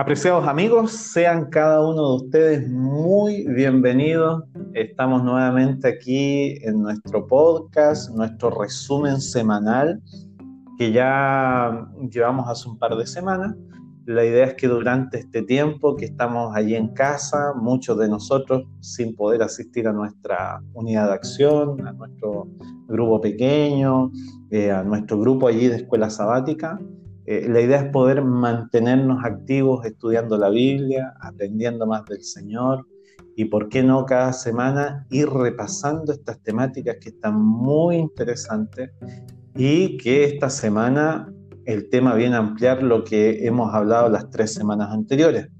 Apreciados amigos, sean cada uno de ustedes muy bienvenidos. Estamos nuevamente aquí en nuestro podcast, nuestro resumen semanal que ya llevamos hace un par de semanas. La idea es que durante este tiempo que estamos allí en casa, muchos de nosotros sin poder asistir a nuestra unidad de acción, a nuestro grupo pequeño, eh, a nuestro grupo allí de escuela sabática, eh, la idea es poder mantenernos activos estudiando la Biblia, aprendiendo más del Señor y, por qué no, cada semana ir repasando estas temáticas que están muy interesantes y que esta semana el tema viene a ampliar lo que hemos hablado las tres semanas anteriores.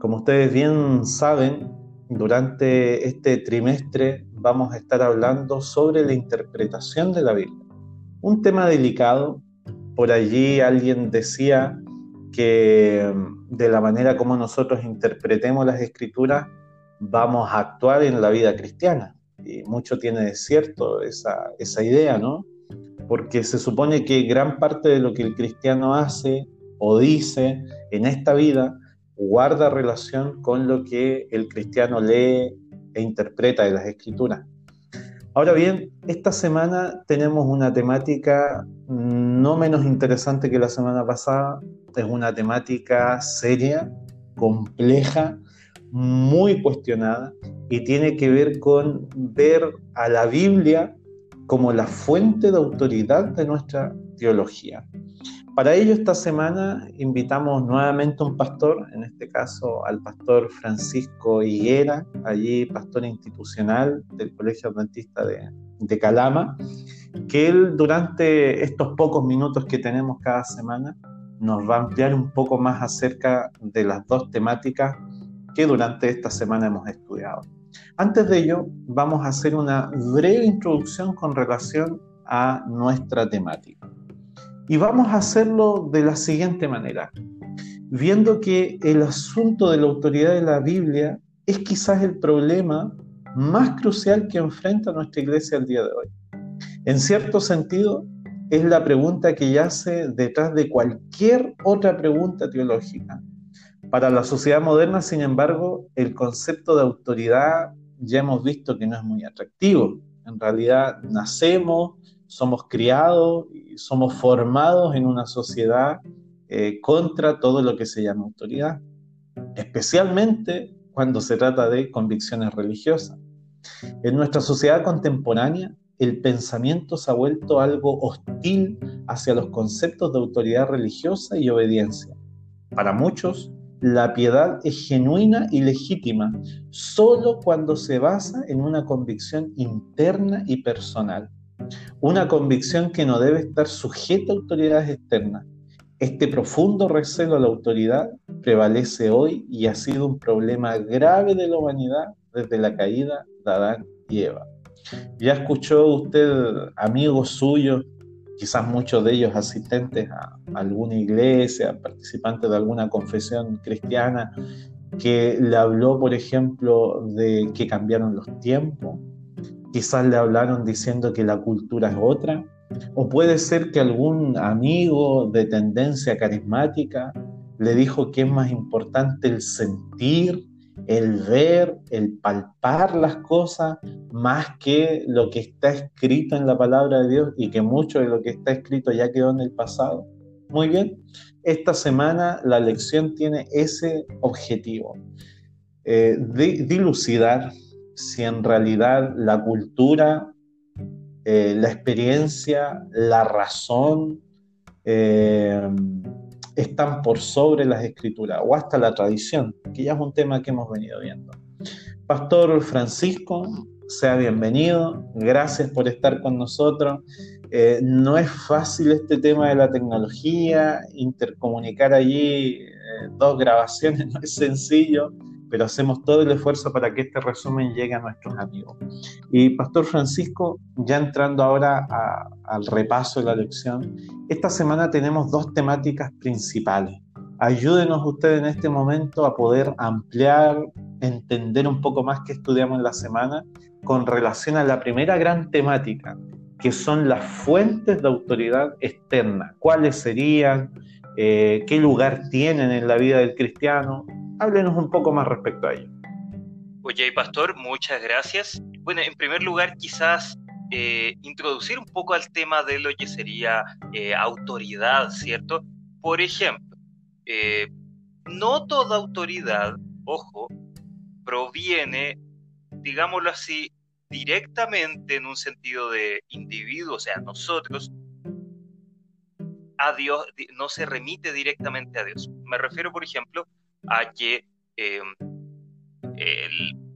Como ustedes bien saben, durante este trimestre vamos a estar hablando sobre la interpretación de la Biblia. Un tema delicado por allí alguien decía que mm, de la manera como nosotros interpretemos las escrituras vamos a actuar en la vida cristiana. Y mucho tiene de cierto esa, esa idea, ¿no? Porque se supone que gran parte de lo que el cristiano hace o dice en esta vida guarda relación con lo que el cristiano lee e interpreta de las escrituras. Ahora bien, esta semana tenemos una temática no menos interesante que la semana pasada. Es una temática seria, compleja, muy cuestionada y tiene que ver con ver a la Biblia como la fuente de autoridad de nuestra teología. Para ello, esta semana invitamos nuevamente a un pastor, en este caso al pastor Francisco Higuera, allí pastor institucional del Colegio Adventista de, de Calama, que él durante estos pocos minutos que tenemos cada semana nos va a ampliar un poco más acerca de las dos temáticas que durante esta semana hemos estudiado. Antes de ello, vamos a hacer una breve introducción con relación a nuestra temática. Y vamos a hacerlo de la siguiente manera, viendo que el asunto de la autoridad de la Biblia es quizás el problema más crucial que enfrenta nuestra iglesia el día de hoy. En cierto sentido, es la pregunta que yace detrás de cualquier otra pregunta teológica. Para la sociedad moderna, sin embargo, el concepto de autoridad ya hemos visto que no es muy atractivo. En realidad, nacemos, somos criados y somos formados en una sociedad eh, contra todo lo que se llama autoridad, especialmente cuando se trata de convicciones religiosas. En nuestra sociedad contemporánea, el pensamiento se ha vuelto algo hostil hacia los conceptos de autoridad religiosa y obediencia. Para muchos, la piedad es genuina y legítima solo cuando se basa en una convicción interna y personal, una convicción que no debe estar sujeta a autoridades externas. Este profundo recelo a la autoridad prevalece hoy y ha sido un problema grave de la humanidad desde la caída de Adán y Eva. Ya escuchó usted amigos suyos, quizás muchos de ellos asistentes a alguna iglesia, participantes de alguna confesión cristiana, que le habló, por ejemplo, de que cambiaron los tiempos. Quizás le hablaron diciendo que la cultura es otra. O puede ser que algún amigo de tendencia carismática le dijo que es más importante el sentir el ver, el palpar las cosas más que lo que está escrito en la palabra de Dios y que mucho de lo que está escrito ya quedó en el pasado. Muy bien, esta semana la lección tiene ese objetivo, eh, dilucidar si en realidad la cultura, eh, la experiencia, la razón, eh, están por sobre las escrituras o hasta la tradición, que ya es un tema que hemos venido viendo. Pastor Francisco, sea bienvenido, gracias por estar con nosotros. Eh, no es fácil este tema de la tecnología, intercomunicar allí dos grabaciones no es sencillo, pero hacemos todo el esfuerzo para que este resumen llegue a nuestros amigos. Y Pastor Francisco, ya entrando ahora al repaso de la lección, esta semana tenemos dos temáticas principales. Ayúdenos usted en este momento a poder ampliar, entender un poco más qué estudiamos en la semana con relación a la primera gran temática, que son las fuentes de autoridad externa. ¿Cuáles serían? Eh, ¿Qué lugar tienen en la vida del cristiano? Háblenos un poco más respecto a ello. Oye, Pastor, muchas gracias. Bueno, en primer lugar, quizás eh, introducir un poco al tema de lo que sería eh, autoridad, ¿cierto? Por ejemplo, no toda autoridad, ojo, proviene, digámoslo así, directamente en un sentido de individuo, o sea, nosotros, a Dios, no se remite directamente a Dios. Me refiero, por ejemplo, a que em,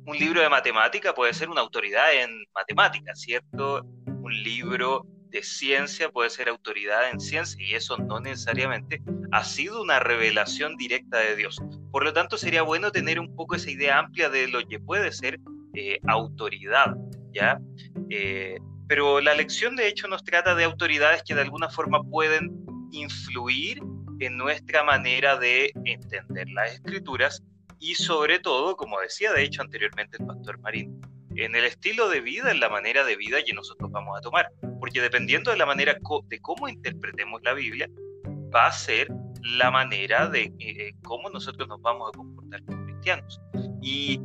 un libro de matemática puede ser una autoridad en matemáticas, ¿cierto? Un libro de ciencia puede ser autoridad en ciencia y eso no necesariamente ha sido una revelación directa de Dios. Por lo tanto, sería bueno tener un poco esa idea amplia de lo que puede ser eh, autoridad, ¿ya? Eh, pero la lección de hecho nos trata de autoridades que de alguna forma pueden influir en nuestra manera de entender las escrituras y sobre todo, como decía de hecho anteriormente el pastor Marín, en el estilo de vida, en la manera de vida que nosotros vamos a tomar. Porque dependiendo de la manera de cómo interpretemos la Biblia, va a ser la manera de eh, cómo nosotros nos vamos a comportar como cristianos. Y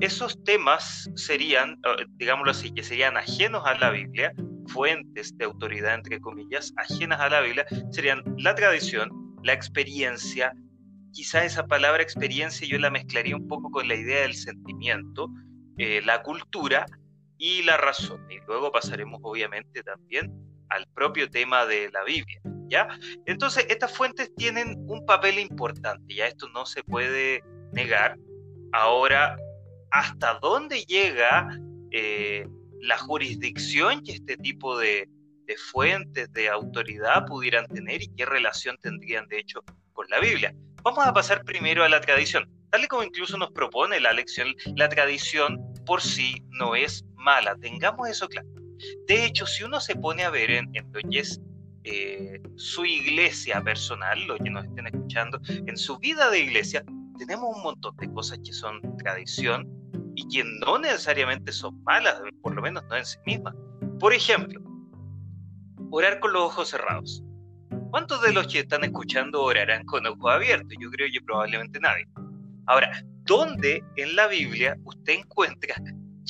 esos temas serían, digámoslo así, que serían ajenos a la Biblia, fuentes de autoridad, entre comillas, ajenas a la Biblia, serían la tradición, la experiencia, quizá esa palabra experiencia yo la mezclaría un poco con la idea del sentimiento, eh, la cultura y la razón. Y luego pasaremos obviamente también al propio tema de la Biblia. ¿ya? Entonces, estas fuentes tienen un papel importante, ya esto no se puede negar. Ahora, ¿hasta dónde llega eh, la jurisdicción que este tipo de, de fuentes de autoridad pudieran tener y qué relación tendrían de hecho con la Biblia? Vamos a pasar primero a la tradición. Tal y como incluso nos propone la lección, la tradición por sí no es mala, tengamos eso claro. De hecho, si uno se pone a ver en, es eh, su iglesia personal, lo que nos estén escuchando, en su vida de iglesia, tenemos un montón de cosas que son tradición y que no necesariamente son malas, por lo menos no en sí mismas. Por ejemplo, orar con los ojos cerrados. ¿Cuántos de los que están escuchando orarán con ojos abiertos? Yo creo que probablemente nadie. Ahora, ¿dónde en la Biblia usted encuentra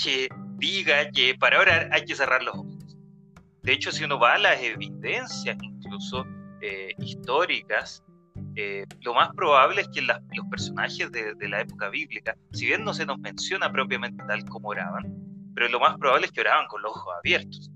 que diga que para orar hay que cerrar los ojos? De hecho, si uno va a las evidencias, incluso eh, históricas, eh, lo más probable es que los personajes de, de, la época bíblica, si bien no se nos menciona propiamente tal como oraban, pero lo más probable es que oraban con los ojos abiertos.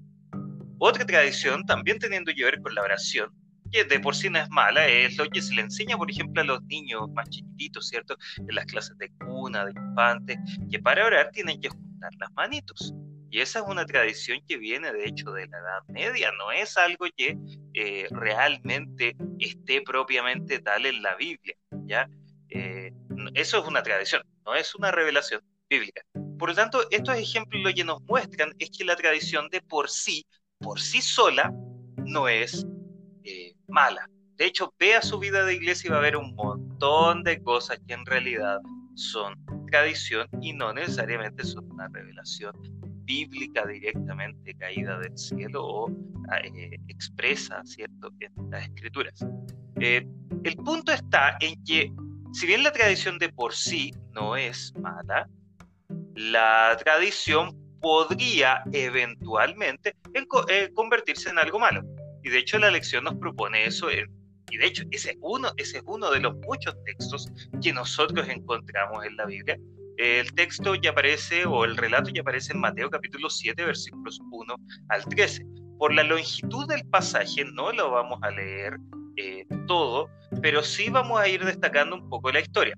Otra tradición, también teniendo que ver con la oración, que de por sí no es mala, es lo que se le enseña, por ejemplo, a los niños más chiquititos, ¿cierto? En las clases de cuna, de infante, que para orar tienen que juntar las manitos. Y esa es una tradición que viene, de hecho, de la Edad Media, no es algo que eh, realmente esté propiamente tal en la Biblia, ¿ya? Eh, eso es una tradición, no es una revelación bíblica. Por lo tanto, estos ejemplos lo que nos muestran es que la tradición de por sí, por sí sola, no es eh, mala. De hecho, vea su vida de iglesia y va a ver un montón de cosas que en realidad son tradición y no necesariamente son una revelación bíblica directamente caída del cielo o eh, expresa, ¿cierto?, en las escrituras. Eh, el punto está en que, si bien la tradición de por sí no es mala, la tradición podría eventualmente convertirse en algo malo. Y de hecho la lección nos propone eso. y de hecho ese es, uno, es uno de los muchos textos que nosotros encontramos en la Biblia. El texto ya aparece, o el relato ya aparece en Mateo capítulo 7, versículos 1 al 13. Por la longitud del pasaje no lo vamos a leer eh, todo, pero sí vamos a ir destacando un poco la historia.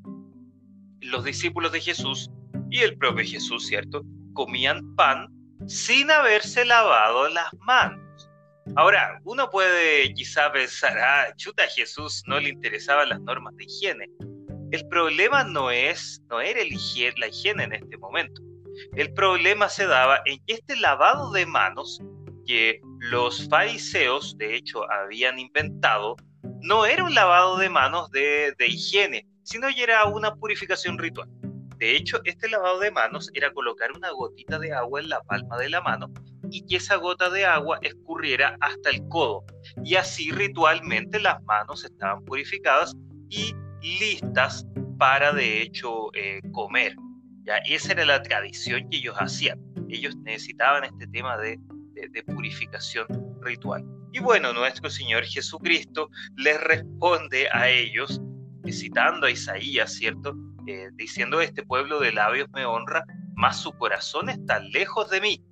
Los discípulos de Jesús y el propio Jesús, ¿cierto? Comían pan sin haberse lavado las manos. Ahora, uno puede quizá pensar, ah, chuta, Jesús no le interesaban las normas de higiene. El problema no es, no era el la higiene en este momento. El problema se daba en que este lavado de manos que los fariseos, de hecho, habían inventado, no era un lavado de manos de, de higiene, sino que era una purificación ritual. De hecho, este lavado de manos era colocar una gotita de agua en la palma de la mano y que esa gota de agua escurriera hasta el codo. Y así ritualmente las manos estaban purificadas y listas para de hecho eh, comer. ¿ya? Esa era la tradición que ellos hacían. Ellos necesitaban este tema de, de purificación ritual. Y bueno, nuestro Señor Jesucristo les responde a ellos, citando a Isaías, ¿cierto? Eh, diciendo, este pueblo de labios me honra, mas su corazón está lejos de mí,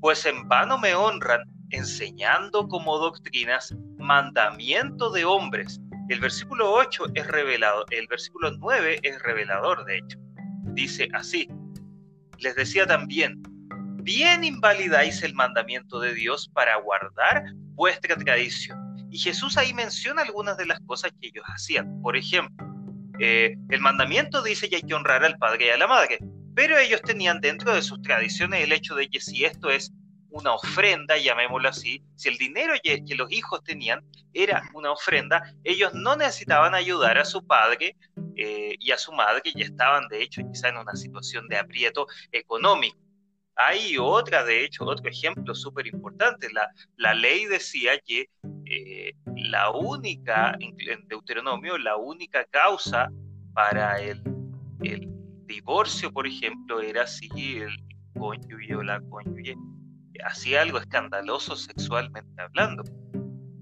pues en vano me honran, enseñando como doctrinas mandamiento de hombres. El versículo 8 es revelado, el versículo 9 es revelador, de hecho. Dice así, les decía también, bien invalidáis el mandamiento de Dios para guardar vuestra tradición. Y Jesús ahí menciona algunas de las cosas que ellos hacían. Por ejemplo, eh, el mandamiento dice que hay que honrar al padre y a la madre, pero ellos tenían dentro de sus tradiciones el hecho de que si esto es una ofrenda, llamémoslo así, si el dinero que, los hijos tenían era una ofrenda, ellos no necesitaban ayudar a su padre eh, y a su madre, ya estaban de hecho quizá en una situación de aprieto económico. Hay otra, de hecho, otro ejemplo súper importante. La, ley decía que eh, la única, en Deuteronomio, la única causa para el, el divorcio, por ejemplo, era si el cónyuge o la cónyuge hacía algo escandaloso sexualmente hablando.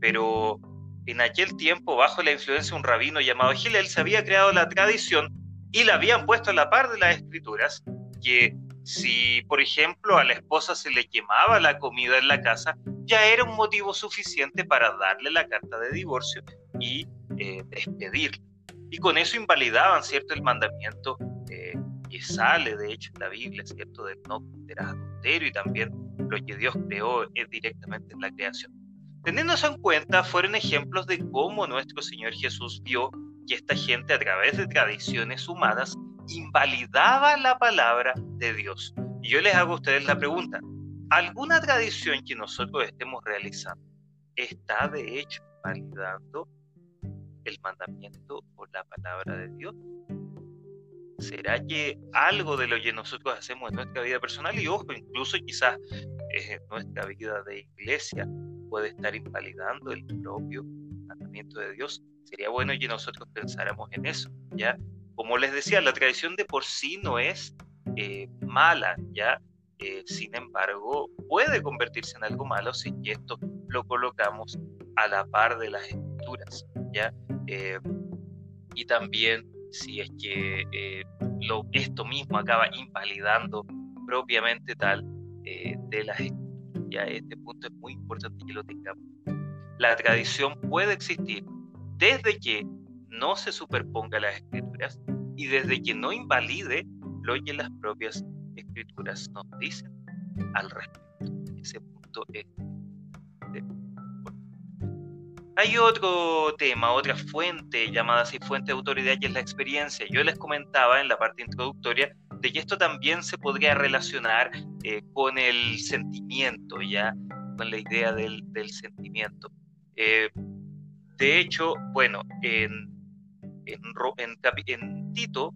Pero en aquel tiempo, bajo la influencia de un rabino llamado Gilel, se había creado la tradición y la habían puesto a la par de las escrituras que si, por ejemplo, a la esposa se le quemaba la comida en la casa, ya era un motivo suficiente para darle la carta de divorcio y eh, despedirla. Y con eso invalidaban, ¿cierto?, el mandamiento eh, que sale, de hecho, en la Biblia, ¿cierto?, del no cometerás adulterio y también lo que Dios creó es directamente en la creación. Teniendo en cuenta, fueron ejemplos de cómo nuestro Señor Jesús vio que esta gente a través de tradiciones humanas invalidaba la palabra de Dios. Y yo les hago a ustedes la pregunta, ¿alguna tradición que nosotros estemos realizando está de hecho validando el mandamiento o la palabra de Dios? ¿Será que algo de lo que nosotros hacemos en nuestra vida personal y ojo, incluso quizás en nuestra vida de iglesia puede estar invalidando el propio mandamiento de Dios? Sería bueno que nosotros pensáramos en eso, ¿ya? Como les decía, la tradición de por sí no es eh, mala, ¿ya? Eh, sin embargo, puede convertirse en algo malo si esto lo colocamos a la par de las escrituras, ¿ya? Eh, y también si es que lo, esto mismo acaba invalidando propiamente tal de las escrituras. Ya este punto es muy importante que lo tengamos. La tradición puede existir desde que no se superponga las escrituras y desde que no invalide lo que las propias escrituras nos dicen al respecto. Ese punto es hay otro tema, otra fuente llamada así fuente de autoridad que es la experiencia. Yo les comentaba en la parte introductoria de que esto también se podría relacionar eh, con el sentimiento, ya, con la idea del, sentimiento. Eh, de hecho, bueno, en en, Tito,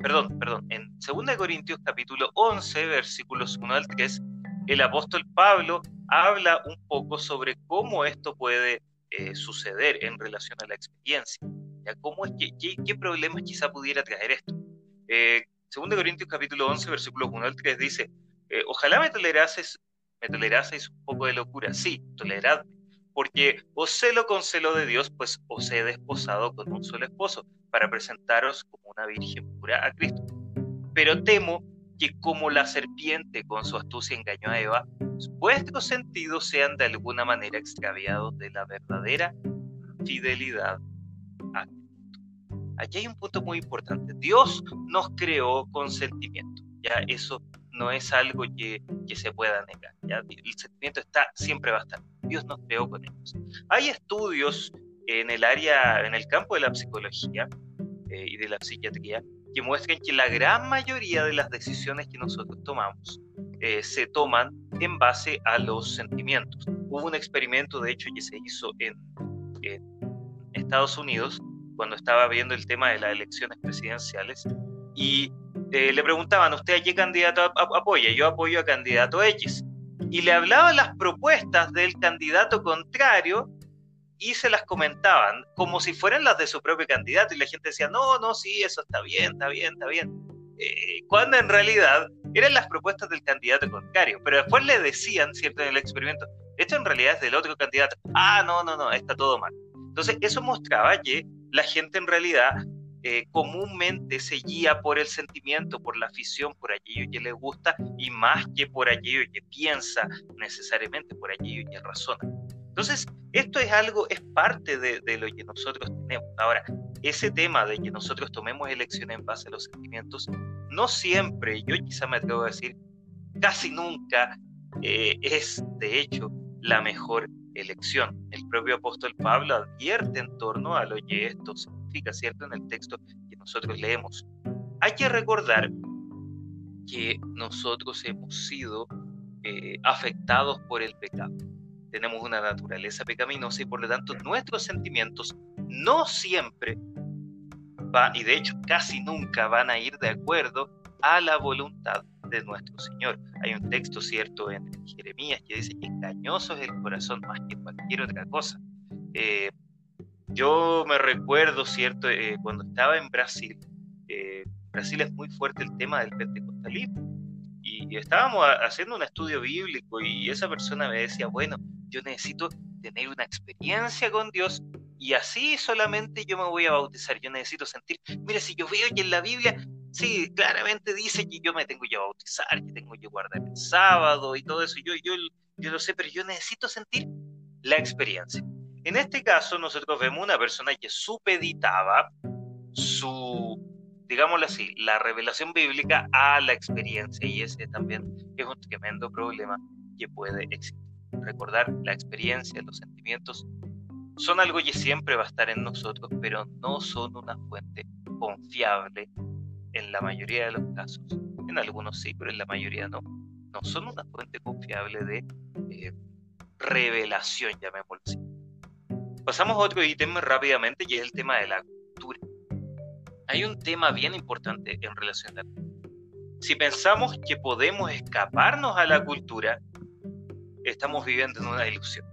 perdón, perdón, en 2 Corintios capítulo 11, versículos 1 al 3, el apóstol Pablo habla un poco sobre cómo esto puede eh, suceder en relación a la experiencia. ¿ya? ¿Cómo es que, qué, problemas quizá pudiera traer esto? Eh, 2 Corintios capítulo 11, versículos 1 al 3 dice, eh, ojalá me tolerases, me toleraseis un poco de locura. Sí, toleradme porque os celo con celo de Dios, pues os he desposado con un solo esposo, para presentaros como una virgen pura a Cristo. Pero temo que como la serpiente con su astucia engañó a Eva, vuestros sentidos sean de alguna manera extraviados de la verdadera fidelidad a Cristo. Aquí hay un punto muy importante. Dios nos creó con sentimiento. Ya eso no es algo que, que se pueda negar. El sentimiento está, siempre va. Dios nos creó con ellos. Hay estudios en el área, en el campo de la psicología eh, y de la psiquiatría que muestran que la gran mayoría de las decisiones que nosotros tomamos eh, se toman en base a los sentimientos. Hubo un experimento, de hecho, que se hizo en, Estados Unidos cuando estaba viendo el tema de las elecciones presidenciales y eh, le preguntaban, ¿usted a qué candidato apoya? Yo apoyo a candidato X y le hablaban las propuestas del candidato contrario y se las comentaban como si fueran las de su propio candidato y la gente decía, no, no, sí, eso está bien, está bien, está bien. Eh, cuando en realidad eran las propuestas del candidato contrario, pero después le decían, ¿cierto?, en el experimento, esto en realidad es del otro candidato, ah, no, no, no, está todo mal. Entonces eso mostraba que la gente en realidad eh, comúnmente se guía por el sentimiento, por la afición, por aquello que le gusta y más que por aquello que piensa necesariamente, por aquello que razona. Entonces, esto es algo, es parte de, lo que nosotros tenemos. Ahora, ese tema de que nosotros tomemos elecciones en base a los sentimientos, no siempre, yo quizá me atrevo a decir, casi nunca eh, es, de hecho, la mejor elección. El propio apóstol Pablo advierte en torno a lo que esto ¿cierto? En el texto que nosotros leemos. Hay que recordar que nosotros hemos sido eh, afectados por el pecado. Tenemos una naturaleza pecaminosa y por lo tanto nuestros sentimientos no siempre van, y de hecho casi nunca van a ir de acuerdo a la voluntad de nuestro Señor. Hay un texto cierto en Jeremías que dice que engañoso es el corazón más que cualquier otra cosa. Eh, yo me recuerdo, cierto, eh, cuando estaba en Brasil, eh, Brasil es muy fuerte el tema del pentecostalismo, y estábamos haciendo un estudio bíblico y esa persona me decía, bueno, yo necesito tener una experiencia con Dios y así solamente yo me voy a bautizar. Yo necesito sentir, mire, si yo veo que en la Biblia sí, claramente dice que yo me tengo que bautizar, que tengo que guardar el sábado y todo eso. Yo, yo, yo lo sé, pero yo necesito sentir la experiencia. En este caso, nosotros vemos una persona que supeditaba su, digámoslo así, la revelación bíblica a la experiencia y ese también es un tremendo problema que puede existir. Recordar la experiencia, los sentimientos son algo que siempre va a estar en nosotros, pero no son una fuente confiable en la mayoría de los casos, en algunos sí, pero en la mayoría no, no son una fuente confiable de eh, revelación, llamémoslo así. Pasamos a otro ítem rápidamente y es el tema de la cultura. Hay un tema bien importante en relación a la cultura. Si pensamos que podemos escaparnos a la cultura, estamos viviendo en una ilusión.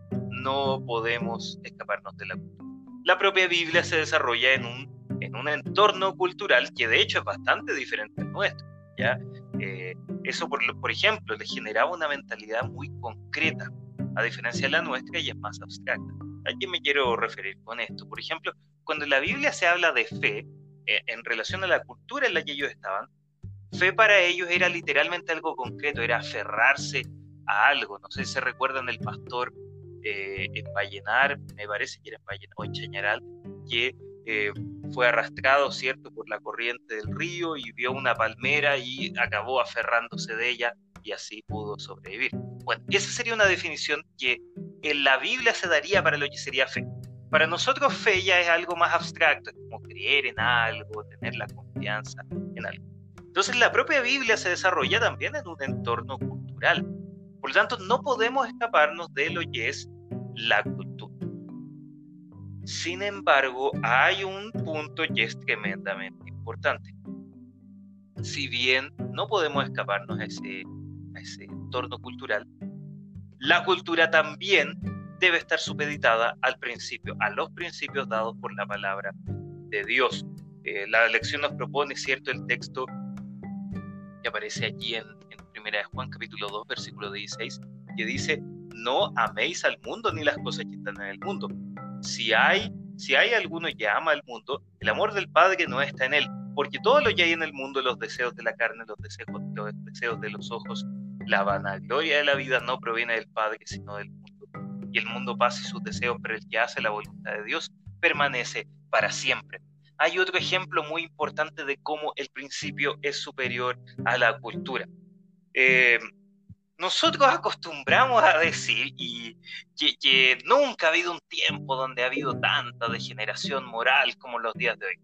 No podemos escaparnos de la cultura. La propia Biblia se desarrolla en un en un entorno cultural que de hecho es bastante diferente al nuestro. ¿ya? Eh, eso, por, por ejemplo, le generaba una mentalidad muy concreta, a diferencia de la nuestra, y es más abstracta. ¿A qué me quiero referir con esto? Por ejemplo, cuando en la Biblia se habla de fe, eh, en relación a la cultura en la que ellos estaban, fe para ellos era literalmente algo concreto, era aferrarse a algo. No sé si se recuerdan el pastor eh, en Vallenar, me parece que era en Vallenar, o en Chañaral, que eh, fue arrastrado, ¿cierto?, por la corriente del río y vio una palmera y acabó aferrándose de ella y así pudo sobrevivir. Bueno, esa sería una definición que en la Biblia se daría para lo que sería fe. Para nosotros fe ya es algo más abstracto, es como creer en algo, tener la confianza en algo. Entonces la propia Biblia se desarrolla también en un entorno cultural. Por lo tanto, no podemos escaparnos de lo que es la cultura. Sin embargo, hay un punto que es tremendamente importante. Si bien no podemos escaparnos a ese, ese entorno cultural, la cultura también debe estar supeditada al principio, a los principios dados por la palabra de Dios. Eh, la lección nos propone, ¿cierto?, el texto que aparece allí en, en Primera de Juan capítulo 2, versículo 16, que dice, no améis al mundo ni las cosas que están en el mundo, si hay, si hay alguno que ama al mundo, el amor del Padre no está en él, porque todo lo que hay en el mundo, los deseos de la carne, los deseos, los deseos de los ojos, la vanagloria de la vida no proviene del Padre, sino del mundo. Y el mundo pasa y sus deseos, pero el que hace la voluntad de Dios permanece para siempre. Hay otro ejemplo muy importante de cómo el principio es superior a la cultura. Eh, nosotros acostumbramos a decir y que, nunca ha habido un tiempo donde ha habido tanta degeneración moral como los días de hoy.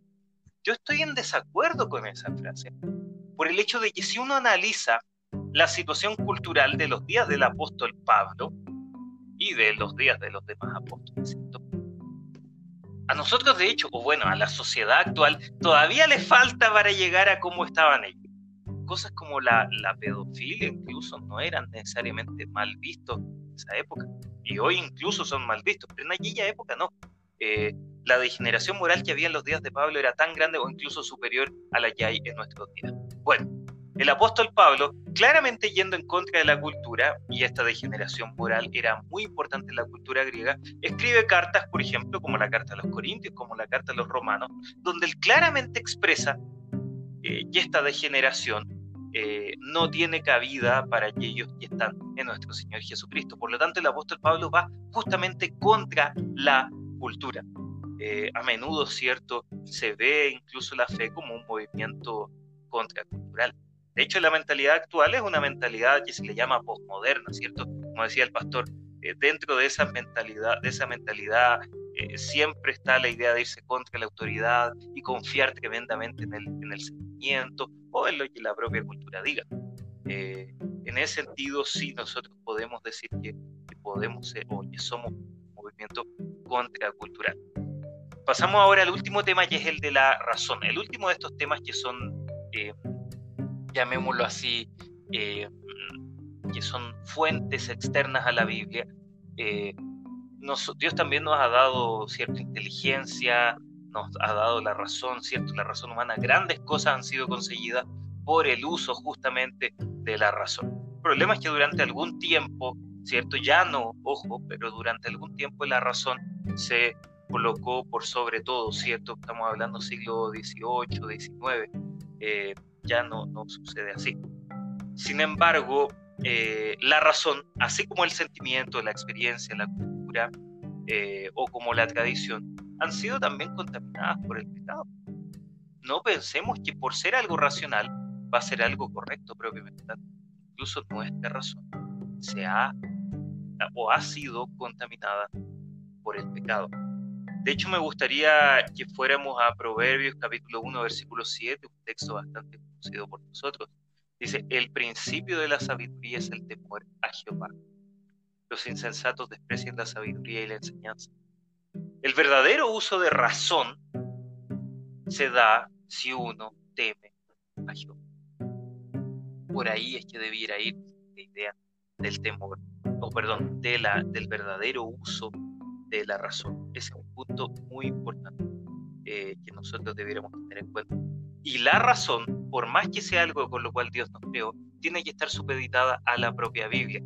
Yo estoy en desacuerdo con esa frase, por el hecho de que si uno analiza la situación cultural de los días del apóstol Pablo y de los días de los demás apóstoles, a nosotros de hecho, o bueno, a la sociedad actual, todavía le falta para llegar a cómo estaban ellos cosas como la, la pedofilia incluso no eran necesariamente mal vistos en esa época. Y hoy incluso son mal vistos, pero en aquella época no. Eh, la degeneración moral que había en los días de Pablo era tan grande o incluso superior a la que hay en nuestros días. Bueno, el apóstol Pablo, claramente yendo en contra de la cultura, y esta degeneración moral era muy importante en la cultura griega, escribe cartas, por ejemplo, como la carta a los Corintios, como la carta a los Romanos, donde él claramente expresa eh, que esta degeneración eh, no tiene cabida para aquellos que están en nuestro Señor Jesucristo. Por lo tanto, el apóstol Pablo va justamente contra la cultura. Eh, a menudo, ¿cierto? Se ve incluso la fe como un movimiento contracultural. De hecho, la mentalidad actual es una mentalidad que se le llama postmoderna, ¿cierto? Como decía el pastor, eh, dentro de esa mentalidad, de esa mentalidad eh, siempre está la idea de irse contra la autoridad y confiar tremendamente en el, en el sentimiento o en lo que la propia cultura diga. en ese sentido, sí, nosotros podemos decir que, que podemos ser o que somos un movimiento contracultural. Pasamos ahora al último tema, que es el de la razón. El último de estos temas que son, eh, llamémoslo así, eh, que son fuentes externas a la Biblia. Eh, Dios también nos ha dado cierta inteligencia, nos ha dado la razón, ¿cierto? La razón humana. Grandes cosas han sido conseguidas por el uso justamente de la razón. El problema es que durante algún tiempo, ¿cierto? Ya no, ojo, pero durante algún tiempo la razón se colocó por sobre todo, ¿cierto? Estamos hablando siglo XVIII, XIX, eh, ya no, no sucede así. Sin embargo, eh, la razón, así como el sentimiento, la experiencia, la cultura eh, o como la tradición, han sido también contaminadas por el pecado. No pensemos que por ser algo racional va a ser algo correcto propiamente. Incluso nuestra razón se ha o ha sido contaminada por el pecado. De hecho, me gustaría que fuéramos a Proverbios capítulo 1, versículo 7, un texto bastante conocido por nosotros. Dice, el principio de la sabiduría es el temor a Jehová. Los insensatos desprecian la sabiduría y la enseñanza. El verdadero uso de razón se da si uno teme a Jehová. Por ahí es que debiera ir la idea del temor, o perdón, de la, del verdadero uso de la razón. Ese es un punto muy importante eh, que nosotros debiéramos tener en cuenta. Y la razón, por más que sea algo con lo cual Dios nos creó, tiene que estar supeditada a la propia Biblia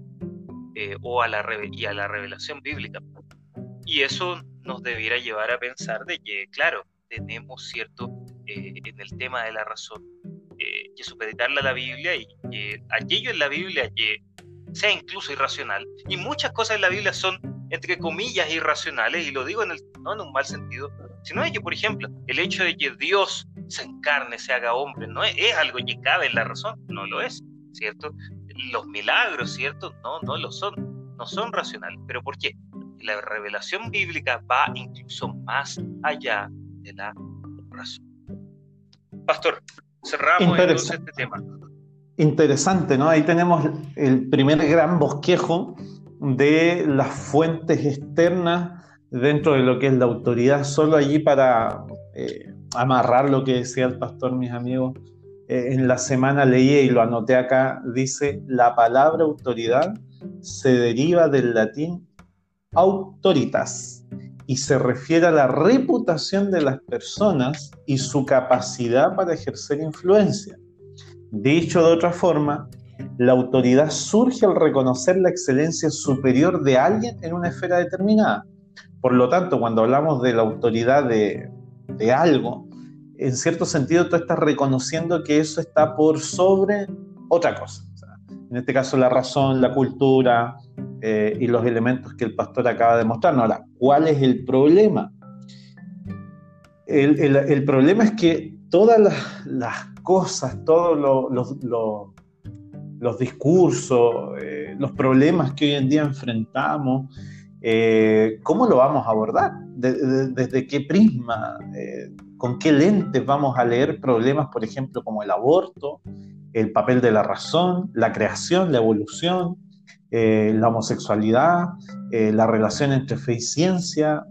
eh, o a la, y a la revelación bíblica. Y eso nos debiera llevar a pensar de que, claro, tenemos cierto eh, en el tema de la razón que supeditarla a la Biblia y que aquello en la Biblia que sea incluso irracional. Y muchas cosas en la Biblia son entre comillas, irracionales, y lo digo en no en un mal sentido, sino de que, por ejemplo, el hecho de que Dios se encarne, se haga hombre, no es, algo que cabe en la razón, no lo es, ¿cierto? Los milagros, ¿cierto? No, no lo son, no son racionales. ¿Pero por qué? La revelación bíblica va incluso más allá de la razón. Pastor, cerramos entonces este tema. Interesante, ¿no? Ahí tenemos el primer gran bosquejo de las fuentes externas dentro de lo que es la autoridad, solo allí para eh, amarrar lo que decía el pastor, mis amigos. Eh, en la semana leí y lo anoté acá, dice, la palabra autoridad se deriva del latín autoritas y se refiere a la reputación de las personas y su capacidad para ejercer influencia. Dicho de otra forma, la autoridad surge al reconocer la excelencia superior de alguien en una esfera determinada. Por lo tanto, cuando hablamos de la autoridad de, algo, en cierto sentido tú estás reconociendo que eso está por sobre otra cosa. en este caso la razón, la cultura eh, y los elementos que el pastor acaba de mostrar. Ahora, ¿cuál es el problema? El, problema es que todas las, cosas, todos los los discursos, eh, los problemas que hoy en día enfrentamos, eh, ¿cómo lo vamos a abordar? ¿Desde qué prisma? Eh, ¿Con qué lentes vamos a leer problemas, por ejemplo, como el aborto, el papel de la razón, la creación, la evolución, la homosexualidad, la relación entre fe y ciencia?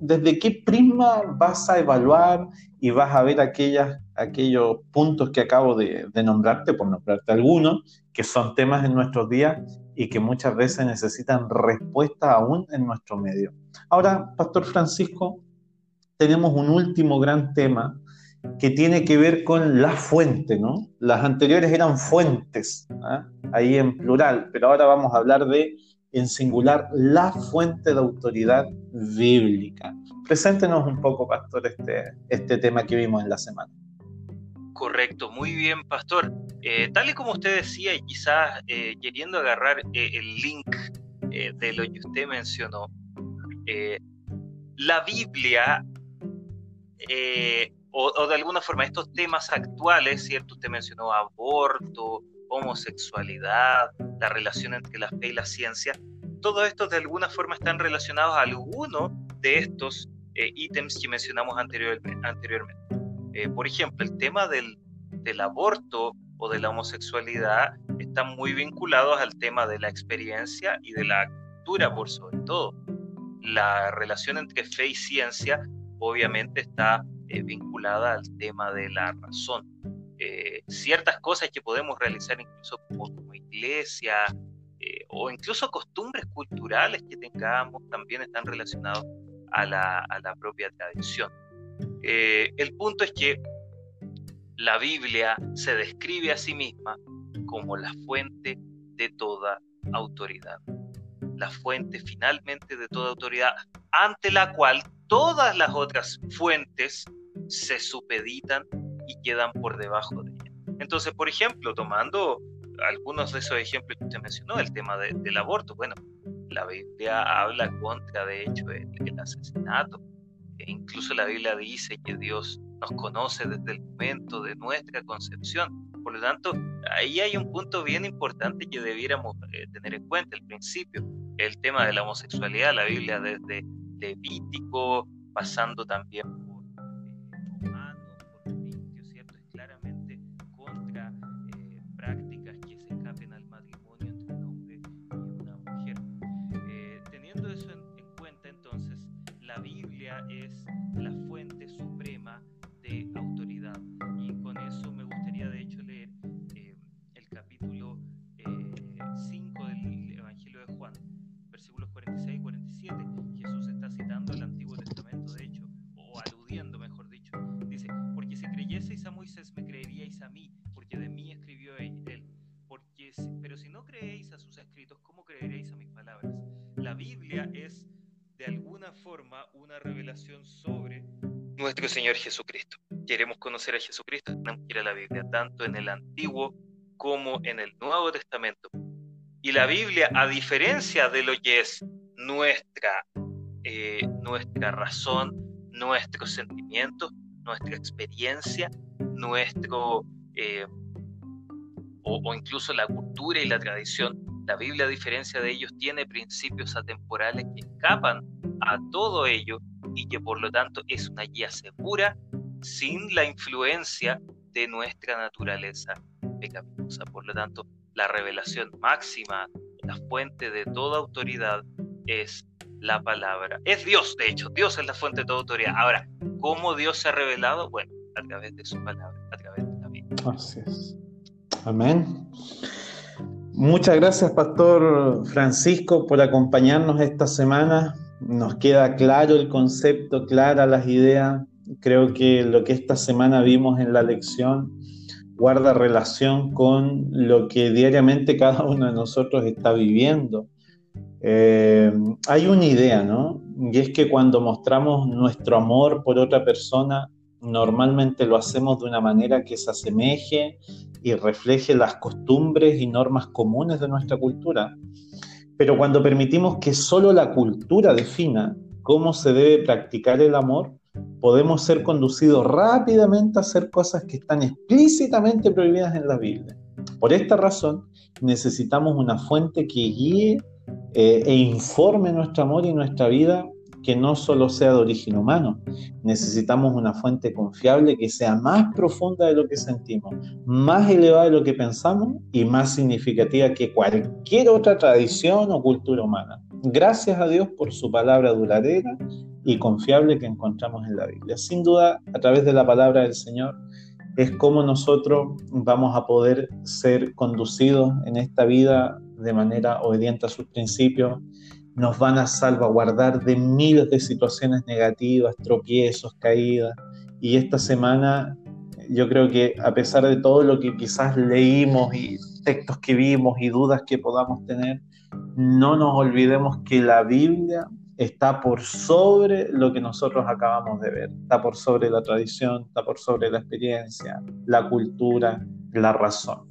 ¿Desde qué prisma vas a evaluar y vas a ver aquellas aquellos puntos que acabo de, de nombrarte, por nombrarte algunos, que son temas en nuestros días y que muchas veces necesitan respuesta aún en nuestro medio. Ahora, Pastor Francisco, tenemos un último gran tema que tiene que ver con la fuente, ¿no? Las anteriores eran fuentes, ¿ah? ahí en plural, pero ahora vamos a hablar de, en singular, la fuente de autoridad bíblica. Preséntenos un poco, pastor, este, este tema que vimos en la semana. Correcto, muy bien, pastor. Eh, tal y como usted decía, y quizás eh, queriendo agarrar eh, el link de lo que usted mencionó, la Biblia o, de alguna forma estos temas actuales, ¿cierto? Usted mencionó aborto, homosexualidad, la relación entre la fe y la ciencia, todos estos de alguna forma están relacionados a alguno de estos ítems que mencionamos anteriormente. Eh, por ejemplo, el tema del, del aborto o de la homosexualidad están muy vinculados al tema de la experiencia y de la cultura por sobre todo. La relación entre fe y ciencia obviamente está eh, vinculada al tema de la razón. Eh, ciertas cosas que podemos realizar incluso como, iglesia eh, o incluso costumbres culturales que tengamos también están relacionados a la, a la propia tradición. El punto es que la Biblia se describe a sí misma como la fuente de toda autoridad. La fuente finalmente de toda autoridad, ante la cual todas las otras fuentes se supeditan y quedan por debajo de ella. Entonces, por ejemplo, tomando algunos de esos ejemplos que usted mencionó, el tema del aborto, bueno, la Biblia habla contra, de hecho, el, asesinato. Incluso la Biblia dice que Dios nos conoce desde el momento de nuestra concepción. Por lo tanto, ahí hay un punto bien importante que debiéramos eh, tener en cuenta, el principio, el tema de la homosexualidad, la Biblia desde Levítico, pasando también Señor Jesucristo. Queremos conocer a Jesucristo, tenemos que ir a la Biblia, tanto en el Antiguo como en el Nuevo Testamento. Y la Biblia, a diferencia de lo que es nuestra, eh, nuestra razón, nuestros sentimientos, nuestra experiencia, nuestro, eh, o, o incluso la cultura y la tradición, la Biblia, a diferencia de ellos, tiene principios atemporales que escapan a todo ello y que por lo tanto es una guía segura sin la influencia de nuestra naturaleza pecaminosa. Por lo tanto, la revelación máxima, la fuente de toda autoridad es la palabra. Es Dios, de hecho, Dios es la fuente de toda autoridad. Ahora, ¿cómo Dios se ha revelado? Bueno, a través de su palabra, a través de la Biblia. Así es. Amén. Muchas gracias, Pastor Francisco, por acompañarnos esta semana nos queda claro el concepto, claras las ideas. Creo que lo que esta semana vimos en la lección guarda relación con lo que diariamente cada uno de nosotros está viviendo. Eh, hay una idea, ¿no? Y es que cuando mostramos nuestro amor por otra persona, normalmente lo hacemos de una manera que se asemeje y refleje las costumbres y normas comunes de nuestra cultura. Pero cuando permitimos que solo la cultura defina cómo se debe practicar el amor, podemos ser conducidos rápidamente a hacer cosas que están explícitamente prohibidas en la Biblia. Por esta razón, necesitamos una fuente que guíe eh, e informe nuestro amor y nuestra vida que no solo sea de origen humano. Necesitamos una fuente confiable que sea más profunda de lo que sentimos, más elevada de lo que pensamos y más significativa que cualquier otra tradición o cultura humana. Gracias a Dios por su palabra duradera y confiable que encontramos en la Biblia. Sin duda, a través de la palabra del Señor, es cómo nosotros vamos a poder ser conducidos en esta vida de manera obediente a sus principios, nos van a salvaguardar de miles de situaciones negativas, tropiezos, caídas. Y esta semana yo creo que a pesar de todo lo que quizás leímos y textos que vimos y dudas que podamos tener, no nos olvidemos que la Biblia está por sobre lo que nosotros acabamos de ver, está por sobre la tradición, está por sobre la experiencia, la cultura, la razón.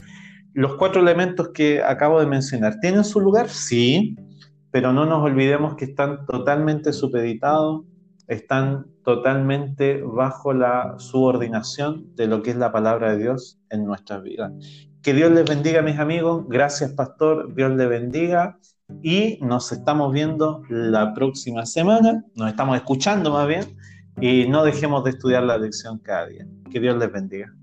Los cuatro elementos que acabo de mencionar, ¿tienen su lugar? Sí, pero no nos olvidemos que están totalmente supeditados, están totalmente bajo la subordinación de lo que es la palabra de Dios en nuestras vidas. Que Dios les bendiga, mis amigos. Gracias, pastor. Dios les bendiga y nos estamos viendo la próxima semana, nos estamos escuchando más bien, y no dejemos de estudiar la lección cada día. Que Dios les bendiga.